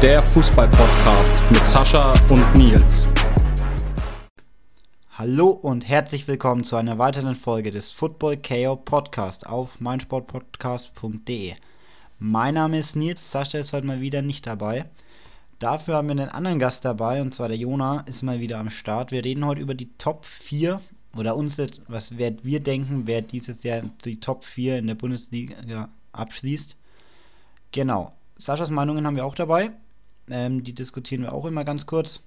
Der Fußball-Podcast mit Sascha und Nils. Hallo und herzlich willkommen zu einer weiteren Folge des Football KO Podcast auf meinsportpodcast.de. Mein Name ist Nils, Sascha ist heute mal wieder nicht dabei. Dafür haben wir einen anderen Gast dabei und zwar der Jona ist mal wieder am Start. Wir reden heute über die Top 4 oder uns, was wir denken, wer dieses Jahr die Top 4 in der Bundesliga abschließt. Genau. Saschas Meinungen haben wir auch dabei. Ähm, die diskutieren wir auch immer ganz kurz.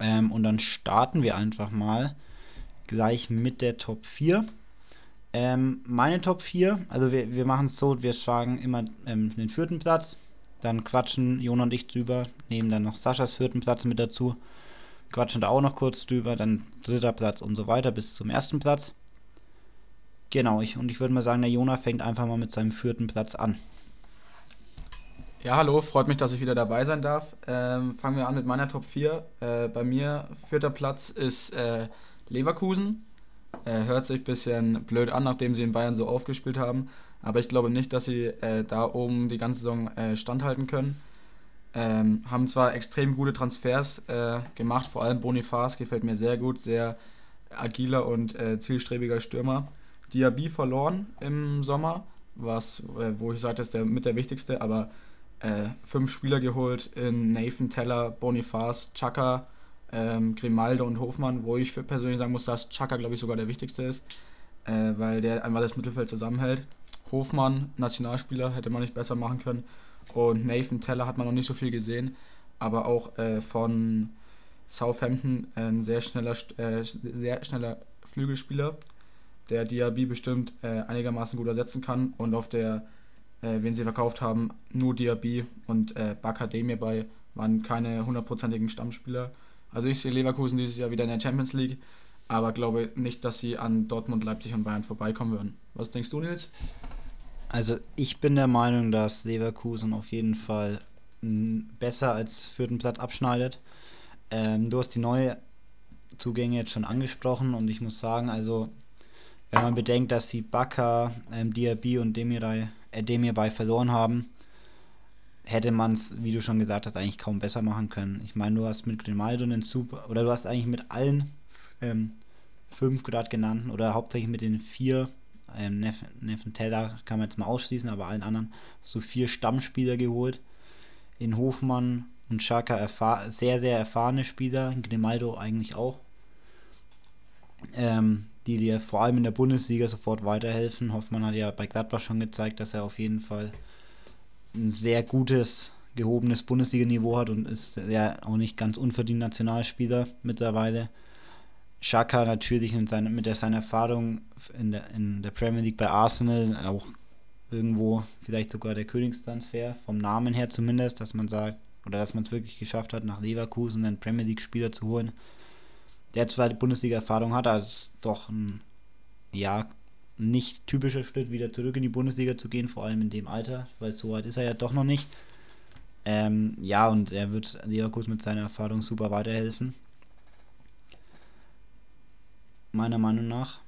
Ähm, und dann starten wir einfach mal gleich mit der Top 4. Ähm, meine Top 4, also wir, wir machen es so, wir schlagen immer ähm, den vierten Platz, dann quatschen Jon und ich drüber, nehmen dann noch Saschas vierten Platz mit dazu, quatschen da auch noch kurz drüber, dann dritter Platz und so weiter bis zum ersten Platz. Genau, ich, und ich würde mal sagen, der Jona fängt einfach mal mit seinem vierten Platz an. Ja, hallo, freut mich, dass ich wieder dabei sein darf. Ähm, fangen wir an mit meiner Top 4. Äh, bei mir vierter Platz ist äh, Leverkusen. Äh, hört sich ein bisschen blöd an, nachdem sie in Bayern so aufgespielt haben. Aber ich glaube nicht, dass sie äh, da oben die ganze Saison äh, standhalten können. Ähm, haben zwar extrem gute Transfers äh, gemacht, vor allem Bonifaz gefällt mir sehr gut, sehr agiler und zielstrebiger Stürmer. Diaby verloren im Sommer, was, wo ich sage, das ist der, mit der wichtigste, aber äh, fünf Spieler geholt in Nathan Teller, Bonifaz, Chaka, ähm, Grimaldo und Hofmann, wo ich persönlich sagen muss, dass Chaka, glaube ich, sogar der wichtigste ist, äh, weil der einmal das Mittelfeld zusammenhält. Hofmann, Nationalspieler, hätte man nicht besser machen können. Und Nathan Teller hat man noch nicht so viel gesehen, aber auch äh, von Southampton ein sehr schneller, äh, sehr schneller Flügelspieler, der Diaby bestimmt äh, einigermaßen gut ersetzen kann und auf der äh, wen sie verkauft haben, nur Diaby und äh, Bakademir bei waren keine hundertprozentigen Stammspieler. Also ich sehe Leverkusen dieses Jahr wieder in der Champions League, aber glaube nicht, dass sie an Dortmund, Leipzig und Bayern vorbeikommen würden. Was denkst du, Nils? Also ich bin der Meinung, dass Leverkusen auf jeden Fall besser als vierten Platz abschneidet. Ähm, du hast die neue Zugänge jetzt schon angesprochen und ich muss sagen, also wenn man bedenkt, dass sie Baka, ähm, Diaby und Demirai dem hierbei verloren haben, hätte man es, wie du schon gesagt hast, eigentlich kaum besser machen können. Ich meine, du hast mit Grimaldo einen super, oder du hast eigentlich mit allen ähm, fünf gerade genannten, oder hauptsächlich mit den vier, ähm, Neffen Teller kann man jetzt mal ausschließen, aber allen anderen du vier Stammspieler geholt. In Hofmann und Schaka sehr, sehr erfahrene Spieler, in Grimaldo eigentlich auch. Ähm, die dir vor allem in der Bundesliga sofort weiterhelfen. Hoffmann hat ja bei Gladbach schon gezeigt, dass er auf jeden Fall ein sehr gutes, gehobenes Bundesliga-Niveau hat und ist ja auch nicht ganz unverdient Nationalspieler mittlerweile. Schaka natürlich mit, seine, mit der, seiner Erfahrung in der, in der Premier League bei Arsenal auch irgendwo vielleicht sogar der Königstransfer, vom Namen her zumindest, dass man sagt, oder dass man es wirklich geschafft hat, nach Leverkusen einen Premier League-Spieler zu holen, der zwar die Bundesliga-Erfahrung hat, aber es ist doch ein, ja, nicht typischer Schritt, wieder zurück in die Bundesliga zu gehen, vor allem in dem Alter, weil so weit ist er ja doch noch nicht. Ähm, ja, und er wird Leverkusen mit seiner Erfahrung super weiterhelfen. Meiner Meinung nach.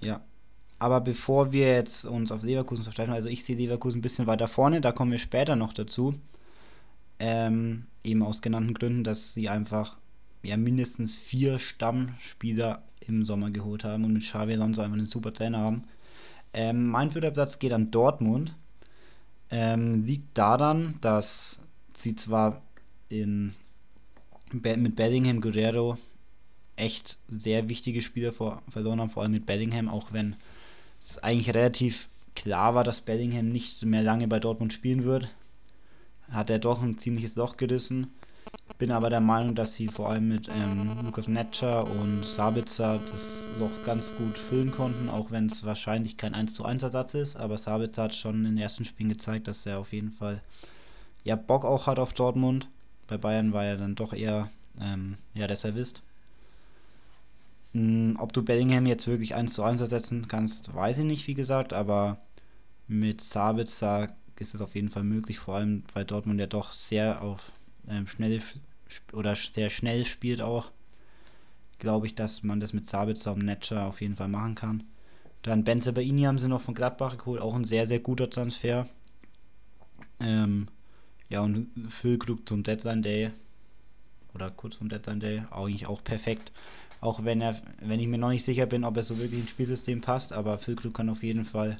Ja. Aber bevor wir jetzt uns auf Leverkusen versteifen, also ich sehe Leverkusen ein bisschen weiter vorne, da kommen wir später noch dazu. Ähm, eben aus genannten Gründen, dass sie einfach ja mindestens vier Stammspieler im Sommer geholt haben und mit Xavi Alonso einfach einen super Trainer haben. Ähm, mein vierter Platz geht an Dortmund. Ähm, liegt daran, dass sie zwar in, mit Bellingham Guerrero echt sehr wichtige Spieler vor, verloren haben, vor allem mit Bellingham, auch wenn es eigentlich relativ klar war, dass Bellingham nicht mehr lange bei Dortmund spielen wird, hat er doch ein ziemliches Loch gerissen. Bin aber der Meinung, dass sie vor allem mit ähm, Lukas Netscher und Sabitzer das Loch ganz gut füllen konnten, auch wenn es wahrscheinlich kein 1 zu 1 Ersatz ist. Aber Sabitzer hat schon in den ersten Spielen gezeigt, dass er auf jeden Fall ja, Bock auch hat auf Dortmund. Bei Bayern war er dann doch eher ähm, ja, der Servist. Hm, ob du Bellingham jetzt wirklich 1 zu 1 ersetzen kannst, weiß ich nicht, wie gesagt, aber mit Sabitzer ist es auf jeden Fall möglich, vor allem weil Dortmund ja doch sehr auf ähm, schnell oder sehr schnell spielt auch, glaube ich, dass man das mit Sabitzer und Netscher auf jeden Fall machen kann. Dann Benze Baini haben sie noch von Gladbach geholt, auch ein sehr, sehr guter Transfer. Ähm, ja, und Füllkrug zum Deadline Day oder kurz vom Deadline Day eigentlich auch perfekt. Auch wenn er, wenn ich mir noch nicht sicher bin, ob er so wirklich ins Spielsystem passt, aber Füllkrug kann auf jeden Fall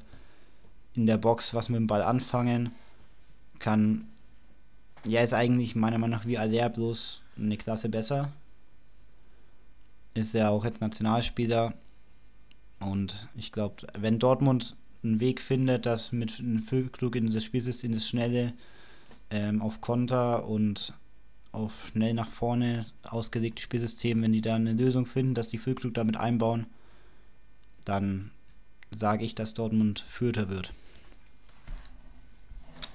in der Box was mit dem Ball anfangen. Kann, ja, ist eigentlich meiner Meinung nach wie Aller bloß eine Klasse besser. Ist er auch jetzt Nationalspieler. Und ich glaube, wenn Dortmund einen Weg findet, das mit einem Füllkrug in das Spielsystem, das Schnelle, ähm, auf Konter und auf schnell nach vorne ausgelegte Spielsystem, wenn die da eine Lösung finden, dass die Füllkrug damit einbauen, dann sage ich, dass Dortmund Fürther wird.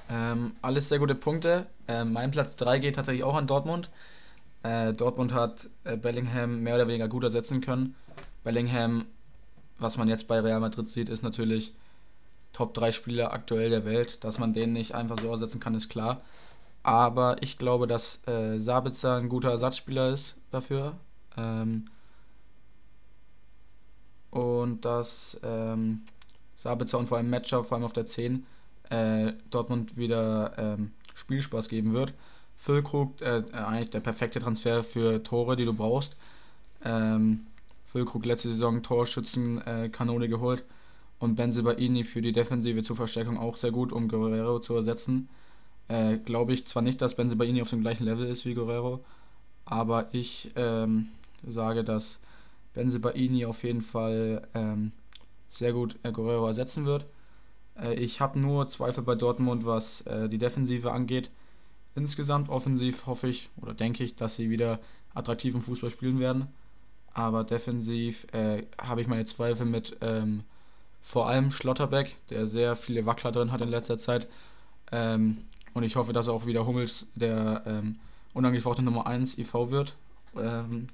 Ähm, alles sehr gute Punkte. Ähm, mein Platz 3 geht tatsächlich auch an Dortmund. Äh, Dortmund hat äh, Bellingham mehr oder weniger gut ersetzen können. Bellingham, was man jetzt bei Real Madrid sieht, ist natürlich Top 3 Spieler aktuell der Welt. Dass man den nicht einfach so ersetzen kann, ist klar. Aber ich glaube, dass äh, Sabitzer ein guter Ersatzspieler ist dafür. Ähm, und dass ähm, Sabitzer und vor allem Matcher, vor allem auf der 10, äh, Dortmund wieder ähm, Spielspaß geben wird. Füllkrug, äh, eigentlich der perfekte Transfer für Tore, die du brauchst. Ähm, Füllkrug letzte Saison Torschützenkanone äh, geholt und Benzibaini für die Defensive zur Verstärkung auch sehr gut, um Guerrero zu ersetzen. Äh, Glaube ich zwar nicht, dass Benzibaini auf dem gleichen Level ist wie Guerrero, aber ich ähm, sage, dass Benzibaini auf jeden Fall ähm, sehr gut äh, Guerrero ersetzen wird. Äh, ich habe nur Zweifel bei Dortmund, was äh, die Defensive angeht. Insgesamt offensiv hoffe ich oder denke ich, dass sie wieder attraktiven Fußball spielen werden. Aber defensiv äh, habe ich meine Zweifel mit ähm, vor allem Schlotterbeck, der sehr viele Wackler drin hat in letzter Zeit. Ähm, und ich hoffe, dass auch wieder Hummels der ähm, unangefochtene Nummer 1 IV wird. Ähm,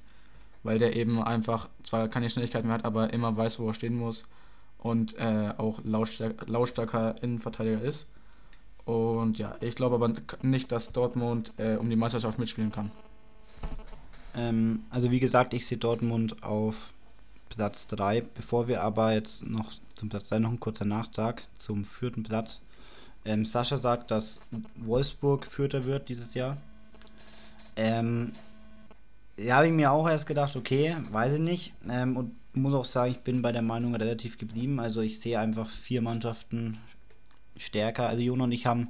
weil der eben einfach zwar keine Schnelligkeit mehr hat, aber immer weiß, wo er stehen muss und äh, auch lautstark, lautstarker Innenverteidiger ist. Und ja, ich glaube aber nicht, dass Dortmund äh, um die Meisterschaft mitspielen kann. Ähm, also wie gesagt, ich sehe Dortmund auf Platz 3. Bevor wir aber jetzt noch zum Platz 3 noch ein kurzer Nachtrag zum vierten Platz. Ähm, Sascha sagt, dass Wolfsburg Vierter wird dieses Jahr. Ähm, ja, habe ich mir auch erst gedacht, okay, weiß ich nicht. Ähm, und muss auch sagen, ich bin bei der Meinung relativ geblieben. Also ich sehe einfach vier Mannschaften stärker. Also Jon und ich haben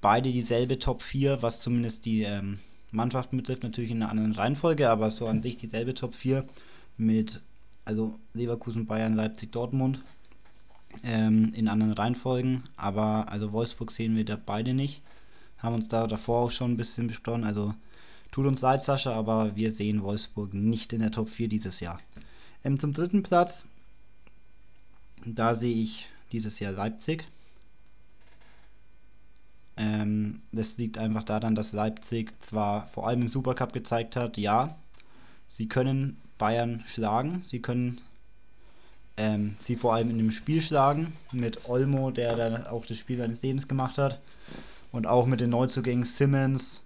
beide dieselbe Top 4, was zumindest die ähm, Mannschaften betrifft, natürlich in einer anderen Reihenfolge, aber so an sich dieselbe Top 4 mit also Leverkusen, Bayern, Leipzig, Dortmund ähm, in anderen Reihenfolgen. Aber also Wolfsburg sehen wir da beide nicht. Haben uns da davor auch schon ein bisschen besprochen. Also tut uns leid, Sascha, aber wir sehen Wolfsburg nicht in der Top 4 dieses Jahr. Ähm, zum dritten Platz, da sehe ich dieses Jahr Leipzig. Ähm, das liegt einfach daran, dass Leipzig zwar vor allem im Supercup gezeigt hat, ja, sie können Bayern schlagen. Sie können ähm, sie vor allem in dem Spiel schlagen. Mit Olmo, der dann auch das Spiel seines Lebens gemacht hat. Und auch mit den Neuzugängen Simmons,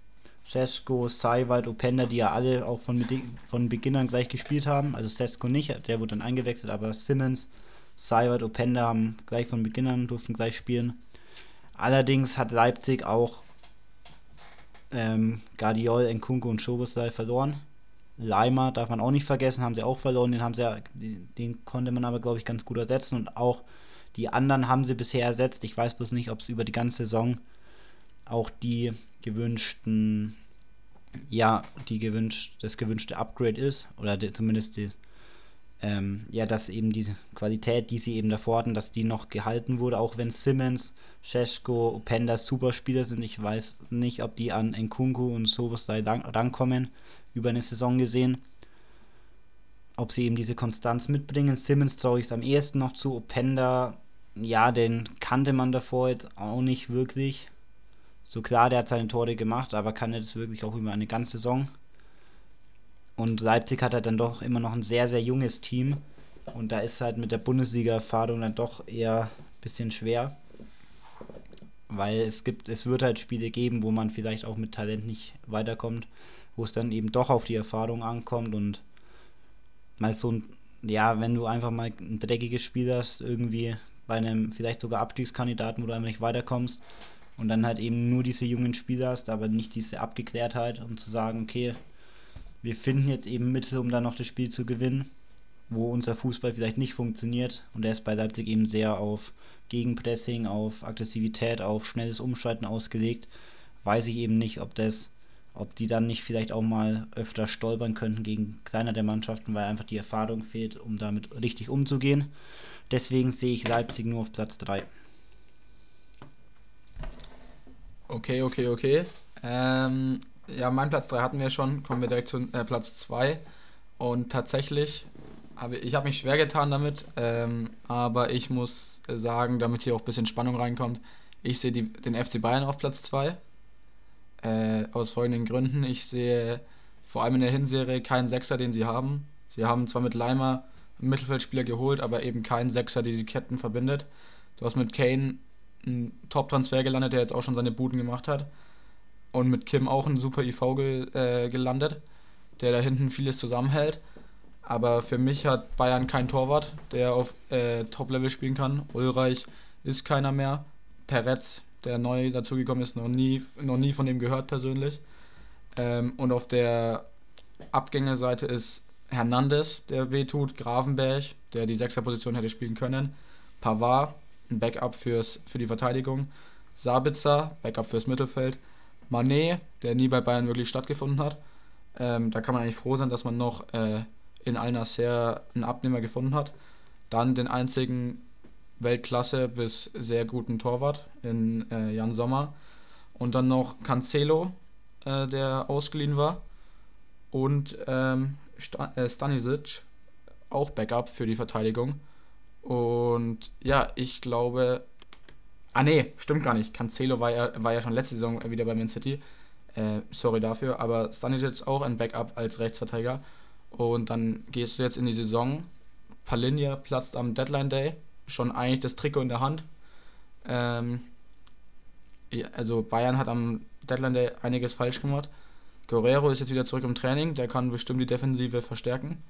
Sesko, Seiwald, Openda, die ja alle auch von, von Beginn an gleich gespielt haben. Also Sesko nicht, der wurde dann eingewechselt, aber Simmons, Seiwald, Openda haben gleich von Beginn an, durften gleich spielen. Allerdings hat Leipzig auch ähm, Guardiol, Nkunku und Schobosai verloren. Leimer darf man auch nicht vergessen, haben sie auch verloren, den haben sie ja, den konnte man aber glaube ich ganz gut ersetzen und auch die anderen haben sie bisher ersetzt. Ich weiß bloß nicht, ob es über die ganze Saison auch die gewünschten, ja, die gewünscht, das gewünschte Upgrade ist oder die, zumindest die, ähm, ja, dass eben die Qualität, die sie eben davor hatten, dass die noch gehalten wurde, auch wenn Simmons, Shesko, Openda super Spieler sind. Ich weiß nicht, ob die an Nkunku und sowas rankommen über eine Saison gesehen. Ob sie eben diese Konstanz mitbringen. Simmons traue ich es am ehesten noch zu. Openda, ja, den kannte man davor jetzt auch nicht wirklich. So klar, der hat seine Tore gemacht, aber kann er das wirklich auch über eine ganze Saison? Und Leipzig hat halt dann doch immer noch ein sehr, sehr junges Team. Und da ist halt mit der Bundesliga-Erfahrung dann doch eher ein bisschen schwer. Weil es gibt, es wird halt Spiele geben, wo man vielleicht auch mit Talent nicht weiterkommt wo es dann eben doch auf die Erfahrung ankommt und mal so ein, ja, wenn du einfach mal ein dreckiges Spiel hast, irgendwie bei einem vielleicht sogar Abstiegskandidaten, wo du einfach nicht weiterkommst, und dann halt eben nur diese jungen Spieler hast, aber nicht diese Abgeklärtheit, um zu sagen, okay, wir finden jetzt eben Mittel, um dann noch das Spiel zu gewinnen, wo unser Fußball vielleicht nicht funktioniert und er ist bei Leipzig eben sehr auf Gegenpressing, auf Aggressivität, auf schnelles Umschalten ausgelegt, weiß ich eben nicht, ob das ob die dann nicht vielleicht auch mal öfter stolpern könnten gegen kleinere Mannschaften, weil einfach die Erfahrung fehlt, um damit richtig umzugehen. Deswegen sehe ich Leipzig nur auf Platz 3. Okay, okay, okay. Ähm, ja, mein Platz 3 hatten wir schon. Kommen wir direkt zu äh, Platz 2. Und tatsächlich habe ich habe mich schwer getan damit, ähm, aber ich muss sagen, damit hier auch ein bisschen Spannung reinkommt, ich sehe den FC Bayern auf Platz 2. Äh, aus folgenden Gründen. Ich sehe vor allem in der Hinserie keinen Sechser, den sie haben. Sie haben zwar mit Leimer einen Mittelfeldspieler geholt, aber eben keinen Sechser, der die Ketten verbindet. Du hast mit Kane einen Top-Transfer gelandet, der jetzt auch schon seine Buden gemacht hat. Und mit Kim auch einen super IV ge äh, gelandet, der da hinten vieles zusammenhält. Aber für mich hat Bayern keinen Torwart, der auf äh, Top-Level spielen kann. Ulreich ist keiner mehr. Peretz der neu dazugekommen ist, noch nie, noch nie von dem gehört persönlich. Ähm, und auf der Abgängerseite ist Hernandez, der wehtut, Gravenberg, der die Sechserposition hätte spielen können, Pavard, ein Backup fürs, für die Verteidigung, Sabitzer, Backup fürs Mittelfeld, Manet, der nie bei Bayern wirklich stattgefunden hat. Ähm, da kann man eigentlich froh sein, dass man noch äh, in Al-Nasser einen Abnehmer gefunden hat. Dann den einzigen Weltklasse bis sehr guten Torwart in äh, Jan Sommer. Und dann noch Cancelo, äh, der ausgeliehen war. Und ähm, äh, Stanisic, auch Backup für die Verteidigung. Und ja, ich glaube. Ah, nee, stimmt gar nicht. Cancelo war ja, war ja schon letzte Saison wieder bei Man City. Äh, sorry dafür. Aber Stanisic auch ein Backup als Rechtsverteidiger. Und dann gehst du jetzt in die Saison. Palinja platzt am Deadline Day schon eigentlich das Trikot in der Hand. Ähm, also Bayern hat am Deadline Day einiges falsch gemacht. Guerrero ist jetzt wieder zurück im Training, der kann bestimmt die Defensive verstärken.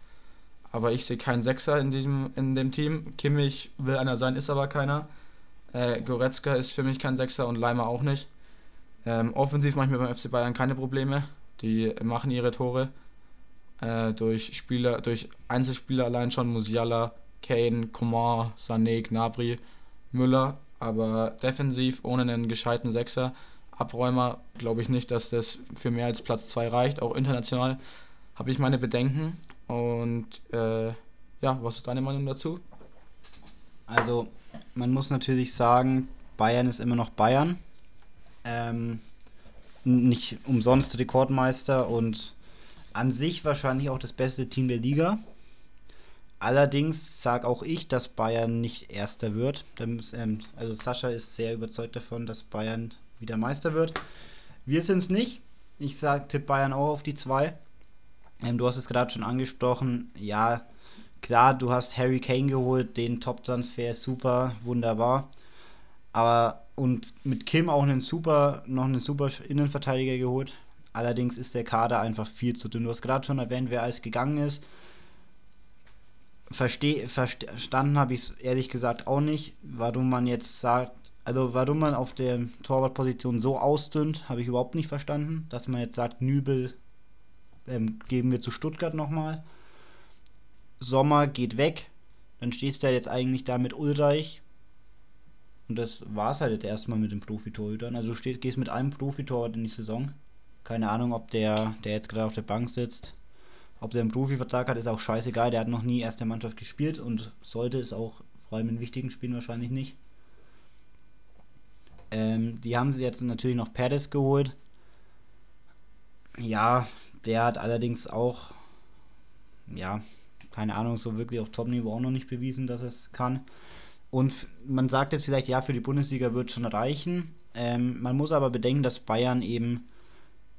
Aber ich sehe keinen Sechser in, diesem, in dem Team. Kimmich will einer sein, ist aber keiner. Äh, Goretzka ist für mich kein Sechser und Leimer auch nicht. Ähm, offensiv mache ich mir beim FC Bayern keine Probleme. Die machen ihre Tore äh, durch Spieler, durch Einzelspieler allein schon. Musiala, Kane, Coman, Sané, Gnabry, Müller, aber defensiv ohne einen gescheiten Sechser, Abräumer, glaube ich nicht, dass das für mehr als Platz 2 reicht. Auch international habe ich meine Bedenken. Und äh, ja, was ist deine Meinung dazu? Also, man muss natürlich sagen, Bayern ist immer noch Bayern. Ähm, nicht umsonst Rekordmeister und an sich wahrscheinlich auch das beste Team der Liga. Allerdings sage auch ich, dass Bayern nicht Erster wird. Ähm, also Sascha ist sehr überzeugt davon, dass Bayern wieder Meister wird. Wir sind es nicht. Ich sage, tipp Bayern auch auf die 2. Ähm, du hast es gerade schon angesprochen. Ja, klar, du hast Harry Kane geholt, den Top-Transfer, super, wunderbar. Aber und mit Kim auch einen super, noch einen super Innenverteidiger geholt. Allerdings ist der Kader einfach viel zu dünn. Du hast gerade schon erwähnt, wer alles gegangen ist. Versteh, verstanden habe ich es ehrlich gesagt auch nicht, warum man jetzt sagt, also warum man auf der Torwartposition so ausdünnt, habe ich überhaupt nicht verstanden. Dass man jetzt sagt, Nübel ähm, geben wir zu Stuttgart nochmal. Sommer geht weg. Dann stehst du ja jetzt eigentlich da mit Ulreich. Und das war es halt jetzt erstmal mit den Profitorhütern. Also du stehst, gehst mit einem Profitorwart in die Saison. Keine Ahnung, ob der, der jetzt gerade auf der Bank sitzt, ob der einen Profivertrag hat, ist auch scheißegal. Der hat noch nie erste Mannschaft gespielt und sollte es auch vor allem in wichtigen Spielen wahrscheinlich nicht. Ähm, die haben sie jetzt natürlich noch Perez geholt. Ja, der hat allerdings auch, ja, keine Ahnung, so wirklich auf Top-Niveau auch noch nicht bewiesen, dass es kann. Und man sagt jetzt vielleicht, ja, für die Bundesliga wird schon reichen. Ähm, man muss aber bedenken, dass Bayern eben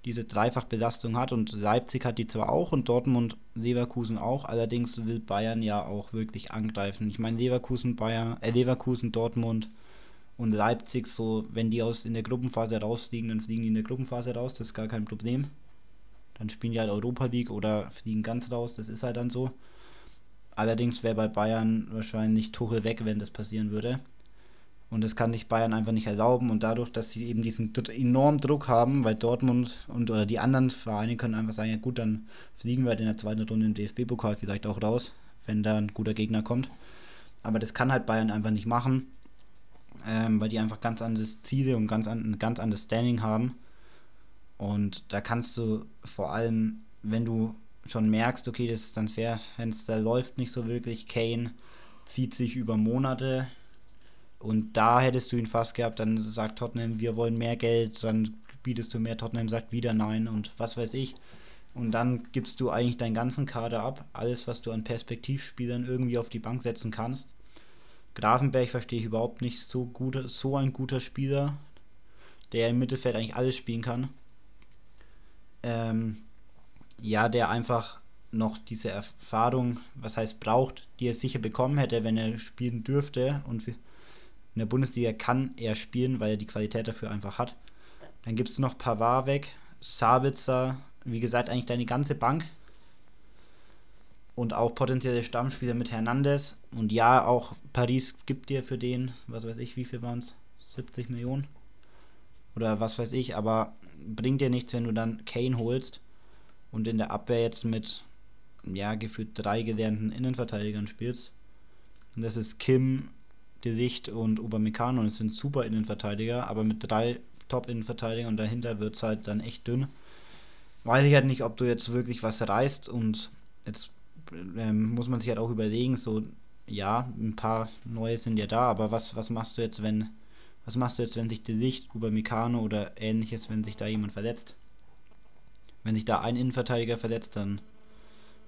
diese Dreifachbelastung hat und Leipzig hat die zwar auch und Dortmund, Leverkusen auch, allerdings will Bayern ja auch wirklich angreifen. Ich meine Leverkusen, Bayern, äh, Leverkusen, Dortmund und Leipzig, so wenn die aus in der Gruppenphase rausfliegen, dann fliegen die in der Gruppenphase raus, das ist gar kein Problem. Dann spielen die halt Europa League oder fliegen ganz raus, das ist halt dann so. Allerdings wäre bei Bayern wahrscheinlich Tuchel weg, wenn das passieren würde. Und das kann sich Bayern einfach nicht erlauben. Und dadurch, dass sie eben diesen enormen Druck haben, weil Dortmund und oder die anderen Vereine können einfach sagen, ja gut, dann fliegen wir halt in der zweiten Runde im DFB-Pokal vielleicht auch raus, wenn da ein guter Gegner kommt. Aber das kann halt Bayern einfach nicht machen, ähm, weil die einfach ganz anderes Ziele und ganz an, ganz anderes Standing haben. Und da kannst du vor allem, wenn du schon merkst, okay, das Transferfenster läuft nicht so wirklich, Kane zieht sich über Monate und da hättest du ihn fast gehabt, dann sagt Tottenham, wir wollen mehr Geld, dann bietest du mehr, Tottenham sagt wieder nein und was weiß ich. Und dann gibst du eigentlich deinen ganzen Kader ab, alles, was du an Perspektivspielern irgendwie auf die Bank setzen kannst. Grafenberg verstehe ich überhaupt nicht, so, gut, so ein guter Spieler, der im Mittelfeld eigentlich alles spielen kann. Ähm, ja, der einfach noch diese Erfahrung, was heißt braucht, die er sicher bekommen hätte, wenn er spielen dürfte. Und in der Bundesliga kann er spielen, weil er die Qualität dafür einfach hat. Dann gibt es noch Pavard weg, Sabitzer, wie gesagt, eigentlich deine ganze Bank. Und auch potenzielle Stammspieler mit Hernandez. Und ja, auch Paris gibt dir für den, was weiß ich, wie viel waren es? 70 Millionen? Oder was weiß ich, aber bringt dir nichts, wenn du dann Kane holst und in der Abwehr jetzt mit, ja, gefühlt drei gelernten Innenverteidigern spielst. Und das ist Kim, Gesicht und Upamecano es sind super Innenverteidiger, aber mit drei Top-Innenverteidigern und dahinter wird es halt dann echt dünn. Weiß ich halt nicht, ob du jetzt wirklich was reißt und jetzt ähm, muss man sich halt auch überlegen, so, ja, ein paar neue sind ja da, aber was, was machst du jetzt, wenn, was machst du jetzt, wenn sich die Licht, Upamecano oder ähnliches, wenn sich da jemand verletzt? Wenn sich da ein Innenverteidiger verletzt, dann.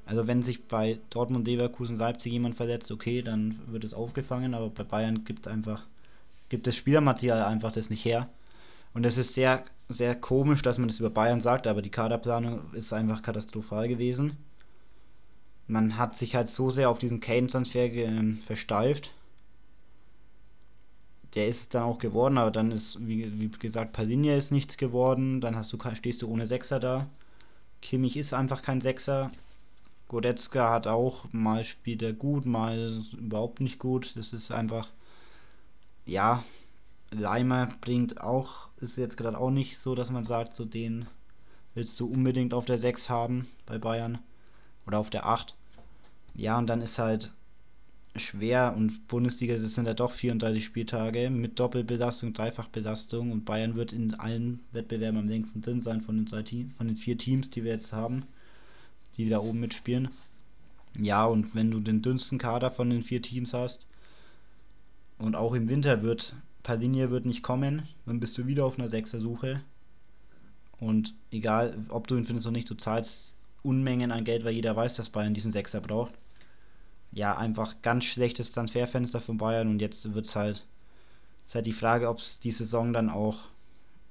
Also wenn sich bei Dortmund, Leverkusen, Leipzig jemand verletzt, okay, dann wird es aufgefangen, aber bei Bayern gibt einfach, gibt das Spielermaterial einfach das nicht her. Und es ist sehr, sehr komisch, dass man das über Bayern sagt, aber die Kaderplanung ist einfach katastrophal gewesen. Man hat sich halt so sehr auf diesen Kane-Transfer äh, versteift. Der ist dann auch geworden, aber dann ist, wie, wie gesagt, Palinia ist nichts geworden. Dann hast du, stehst du ohne Sechser da. Kimmich ist einfach kein Sechser. Goretzka hat auch, mal spielt er gut, mal überhaupt nicht gut. Das ist einfach, ja, Leimer bringt auch, ist jetzt gerade auch nicht so, dass man sagt, so den willst du unbedingt auf der 6 haben bei Bayern oder auf der 8. Ja, und dann ist halt schwer und Bundesliga das sind ja doch 34 Spieltage mit Doppelbelastung, Dreifachbelastung und Bayern wird in allen Wettbewerben am längsten drin sein von den, drei Team, von den vier Teams, die wir jetzt haben, die da oben mitspielen. Ja, und wenn du den dünnsten Kader von den vier Teams hast und auch im Winter wird Palinie wird nicht kommen, dann bist du wieder auf einer Sechser-Suche und egal, ob du ihn findest oder nicht, du zahlst Unmengen an Geld, weil jeder weiß, dass Bayern diesen Sechser braucht ja, einfach ganz schlechtes Transferfenster von Bayern und jetzt wird es halt, ist halt die Frage, ob es die Saison dann auch,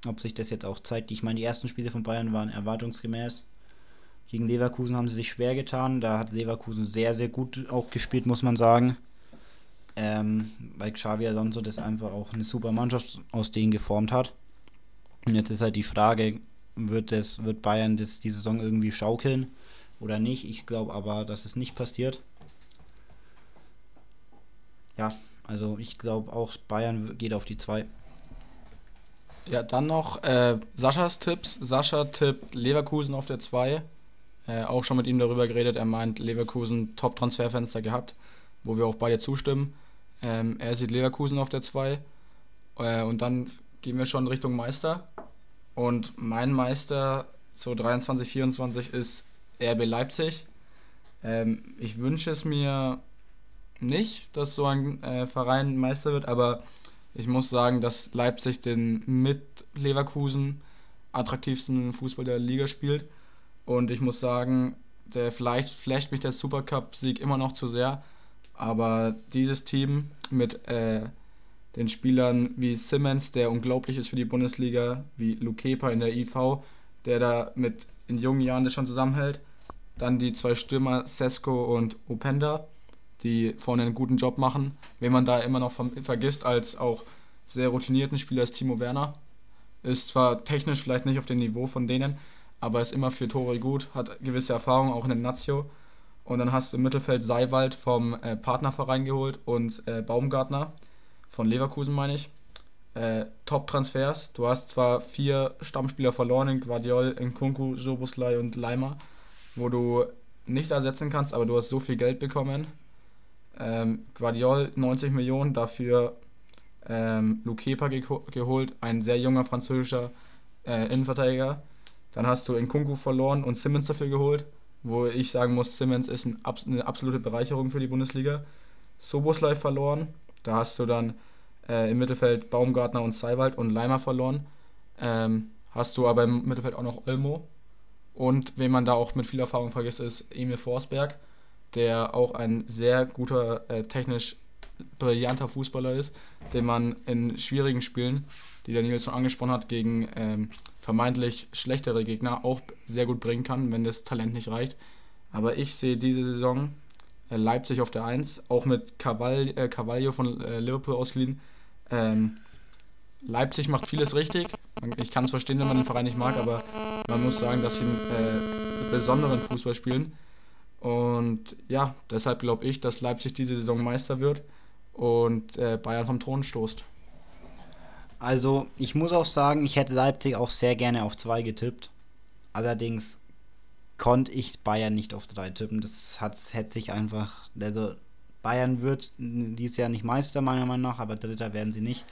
ob sich das jetzt auch zeigt. Ich meine, die ersten Spiele von Bayern waren erwartungsgemäß. Gegen Leverkusen haben sie sich schwer getan. Da hat Leverkusen sehr, sehr gut auch gespielt, muss man sagen. Ähm, weil Xavi Alonso das einfach auch eine super Mannschaft aus denen geformt hat. Und jetzt ist halt die Frage, wird, das, wird Bayern das die Saison irgendwie schaukeln oder nicht? Ich glaube aber, dass es nicht passiert ja, also ich glaube auch Bayern geht auf die 2. Ja, dann noch äh, Saschas Tipps. Sascha tippt Leverkusen auf der 2. Äh, auch schon mit ihm darüber geredet. Er meint, Leverkusen Top-Transferfenster gehabt, wo wir auch beide zustimmen. Ähm, er sieht Leverkusen auf der 2. Äh, und dann gehen wir schon Richtung Meister. Und mein Meister so 23, 24 ist RB Leipzig. Ähm, ich wünsche es mir nicht, dass so ein äh, Verein Meister wird, aber ich muss sagen, dass Leipzig den mit Leverkusen attraktivsten Fußball der Liga spielt. Und ich muss sagen, der vielleicht flasht mich der Supercup-Sieg immer noch zu sehr. Aber dieses Team mit äh, den Spielern wie Simmons, der unglaublich ist für die Bundesliga, wie Lukepa in der IV, der da mit in jungen Jahren das schon zusammenhält. Dann die zwei Stürmer Sesko und Openda die vorne einen guten Job machen. Wenn man da immer noch vergisst, als auch sehr routinierten Spieler ist Timo Werner. Ist zwar technisch vielleicht nicht auf dem Niveau von denen, aber ist immer für Tore gut, hat gewisse Erfahrung auch in der Nazio. Und dann hast du im Mittelfeld Seiwald vom äh, Partnerverein geholt und äh, Baumgartner. von Leverkusen meine ich. Äh, Top-Transfers. Du hast zwar vier Stammspieler verloren in Guardiol, Nkunku, Joboslai und Leimer, wo du nicht ersetzen kannst, aber du hast so viel Geld bekommen. Ähm, Guardiol 90 Millionen, dafür ähm, Lukepa geho geholt, ein sehr junger französischer äh, Innenverteidiger. Dann hast du Nkunku verloren und Simmons dafür geholt, wo ich sagen muss, Simmons ist ein, eine absolute Bereicherung für die Bundesliga. Soboslai verloren, da hast du dann äh, im Mittelfeld Baumgartner und Seiwald und Leimer verloren. Ähm, hast du aber im Mittelfeld auch noch Olmo. Und wen man da auch mit viel Erfahrung vergisst, ist Emil Forsberg, der auch ein sehr guter, äh, technisch brillanter Fußballer ist, den man in schwierigen Spielen, die Nils schon angesprochen hat, gegen ähm, vermeintlich schlechtere Gegner auch sehr gut bringen kann, wenn das Talent nicht reicht. Aber ich sehe diese Saison äh, Leipzig auf der 1, auch mit Carvalho, äh, von äh, Liverpool ausgeliehen, ähm, Leipzig macht vieles richtig. Ich kann es verstehen, wenn man den Verein nicht mag, aber man muss sagen, dass sie einen äh, besonderen Fußball spielen. Und ja, deshalb glaube ich, dass Leipzig diese Saison Meister wird und äh, Bayern vom Thron stoßt. Also, ich muss auch sagen, ich hätte Leipzig auch sehr gerne auf 2 getippt. Allerdings konnte ich Bayern nicht auf 3 tippen. Das hat, hätte sich einfach. Also, Bayern wird dieses Jahr nicht Meister, meiner Meinung nach, aber Dritter werden sie nicht.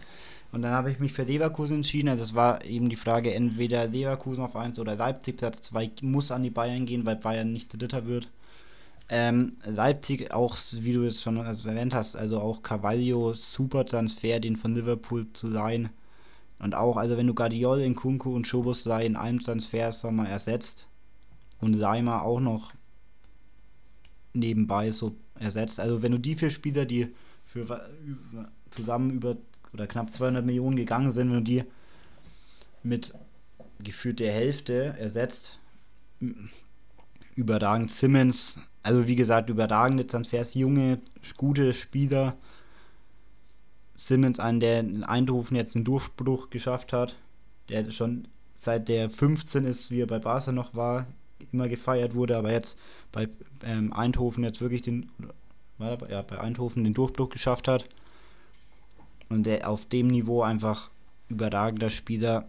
Und dann habe ich mich für Leverkusen entschieden. Also es war eben die Frage, entweder Leverkusen auf 1 oder Leipzig Platz 2 muss an die Bayern gehen, weil Bayern nicht Dritter wird. Ähm, Leipzig auch, wie du jetzt schon erwähnt hast, also auch Carvalho, super Transfer, den von Liverpool zu leihen. Und auch, also wenn du Guardiol, in Kunku und Schoboslai in einem Transfer wir, ersetzt und Leimer auch noch nebenbei so ersetzt. Also wenn du die vier Spieler, die für zusammen über oder knapp 200 Millionen gegangen sind, wenn du die mit gefühlt der Hälfte ersetzt, überragend Simmons, also wie gesagt, überragende Transfers, junge, gute Spieler. Simmons, einen, der in Eindhoven jetzt einen Durchbruch geschafft hat, der schon seit der 15 ist, wie er bei Barca noch war, immer gefeiert wurde, aber jetzt bei ähm, Eindhoven jetzt wirklich den, ja, bei Eindhoven den Durchbruch geschafft hat. Und der auf dem Niveau einfach überragender Spieler,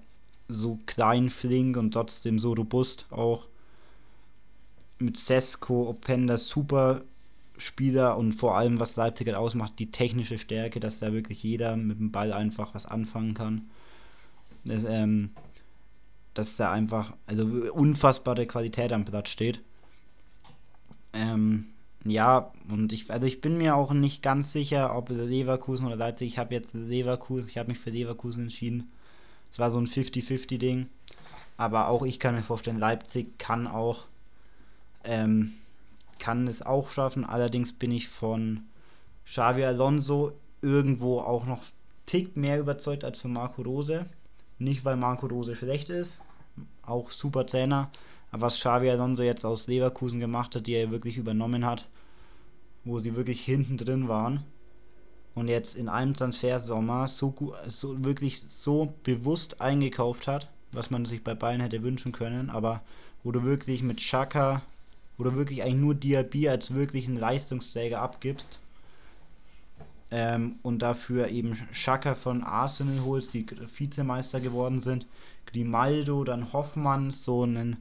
so klein, flink und trotzdem so robust auch. Mit Sesko, Openda, super Spieler und vor allem, was Leipzig halt ausmacht, die technische Stärke, dass da wirklich jeder mit dem Ball einfach was anfangen kann. Das, ähm, dass da einfach also unfassbare Qualität am Platz steht. Ähm, ja, und ich, also ich bin mir auch nicht ganz sicher, ob Leverkusen oder Leipzig. Ich habe jetzt Leverkusen, ich habe mich für Leverkusen entschieden. Es war so ein 50-50-Ding. Aber auch ich kann mir vorstellen, Leipzig kann auch, ähm, kann es auch schaffen. Allerdings bin ich von Xavi Alonso irgendwo auch noch Tick mehr überzeugt als von Marco Rose. Nicht, weil Marco Rose schlecht ist, auch super Trainer. Aber was Xavi Alonso jetzt aus Leverkusen gemacht hat, die er wirklich übernommen hat, wo sie wirklich hinten drin waren und jetzt in einem Transfersommer so, so wirklich so bewusst eingekauft hat, was man sich bei Bayern hätte wünschen können, aber wo du wirklich mit Chaka, wo du wirklich eigentlich nur Diaby als wirklichen Leistungsträger abgibst ähm, und dafür eben Chaka von Arsenal holst, die Vizemeister geworden sind, Grimaldo, dann Hoffmann, so einen,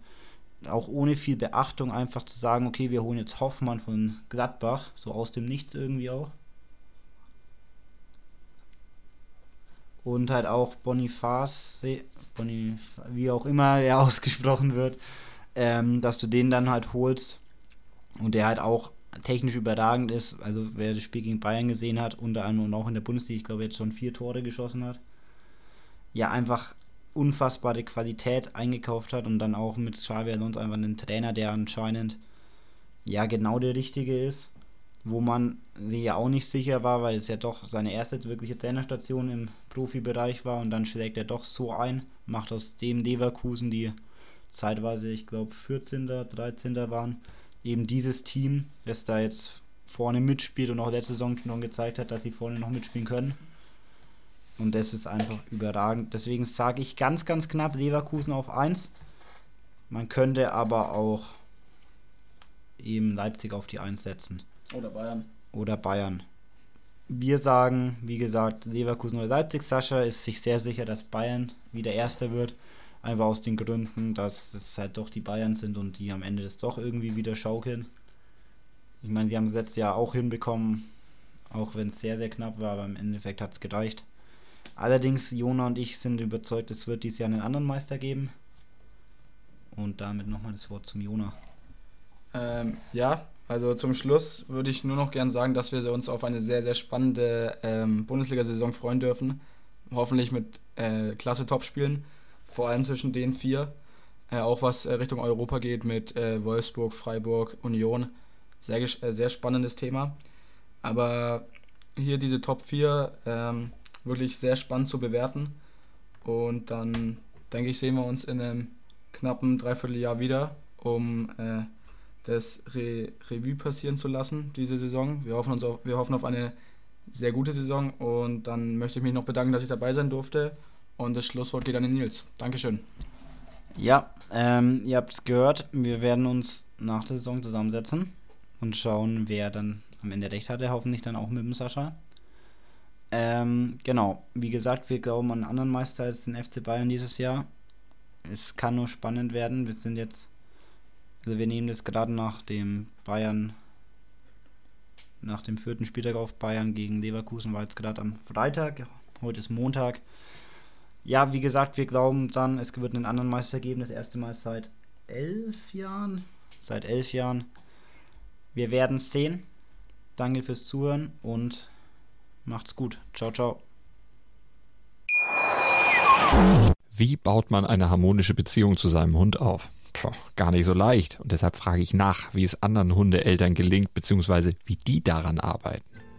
auch ohne viel Beachtung einfach zu sagen, okay, wir holen jetzt Hoffmann von Gladbach, so aus dem Nichts irgendwie auch. Und halt auch Boniface, Bonif wie auch immer er ausgesprochen wird, ähm, dass du den dann halt holst und der halt auch technisch überragend ist. Also wer das Spiel gegen Bayern gesehen hat, unter anderem und auch in der Bundesliga, ich glaube jetzt schon vier Tore geschossen hat. Ja, einfach unfassbare Qualität eingekauft hat und dann auch mit Xavi Alonso einfach einen Trainer, der anscheinend ja genau der richtige ist, wo man sich ja auch nicht sicher war, weil es ja doch seine erste wirkliche Trainerstation im Profibereich war und dann schlägt er doch so ein, macht aus dem Leverkusen, die zeitweise, ich glaube, 14., 13. waren, eben dieses Team, das da jetzt vorne mitspielt und auch letzte Saison schon gezeigt hat, dass sie vorne noch mitspielen können. Und das ist einfach überragend. Deswegen sage ich ganz, ganz knapp Leverkusen auf 1. Man könnte aber auch eben Leipzig auf die 1 setzen. Oder Bayern. Oder Bayern. wir sagen, wie gesagt, Leverkusen oder Leipzig. Sascha ist sich sehr sicher, dass Bayern wieder Erster wird. Einfach aus den Gründen, dass es halt doch die Bayern sind und die am Ende das doch irgendwie wieder schaukeln. Ich meine, sie haben es letztes Jahr auch hinbekommen, auch wenn es sehr, sehr knapp war, aber im Endeffekt hat es gereicht. Allerdings, Jona und ich sind überzeugt, es wird dieses Jahr einen anderen Meister geben. Und damit nochmal das Wort zum Jona. Ähm, ja, also zum Schluss würde ich nur noch gern sagen, dass wir uns auf eine sehr, sehr spannende ähm, Bundesliga-Saison freuen dürfen. Hoffentlich mit äh, klasse Topspielen, vor allem zwischen den vier. Äh, auch was äh, Richtung Europa geht mit äh, Wolfsburg, Freiburg, Union. Sehr, äh, sehr spannendes Thema. Aber hier diese Top 4 ähm, wirklich sehr spannend zu bewerten. Und dann denke ich, sehen wir uns in einem knappen Dreivierteljahr wieder, um äh, das Re Revue passieren zu lassen, diese Saison. Wir hoffen, uns auf, wir hoffen auf eine sehr gute Saison und dann möchte ich mich noch bedanken, dass ich dabei sein durfte und das Schlusswort geht an den Nils. Dankeschön. Ja, ähm, ihr habt es gehört, wir werden uns nach der Saison zusammensetzen und schauen, wer dann am Ende recht hatte, hoffentlich dann auch mit dem Sascha. Ähm, genau, wie gesagt, wir glauben an einen anderen Meister als den FC Bayern dieses Jahr. Es kann nur spannend werden. Wir sind jetzt also wir nehmen das gerade nach dem Bayern, nach dem vierten Spieltag auf Bayern gegen Leverkusen, war jetzt gerade am Freitag, heute ist Montag. Ja, wie gesagt, wir glauben dann, es wird einen anderen Meister geben, das erste Mal seit elf Jahren. Seit elf Jahren. Wir werden es sehen. Danke fürs Zuhören und macht's gut. Ciao, ciao. Wie baut man eine harmonische Beziehung zu seinem Hund auf? Puh, gar nicht so leicht. Und deshalb frage ich nach, wie es anderen Hundeeltern gelingt, beziehungsweise wie die daran arbeiten.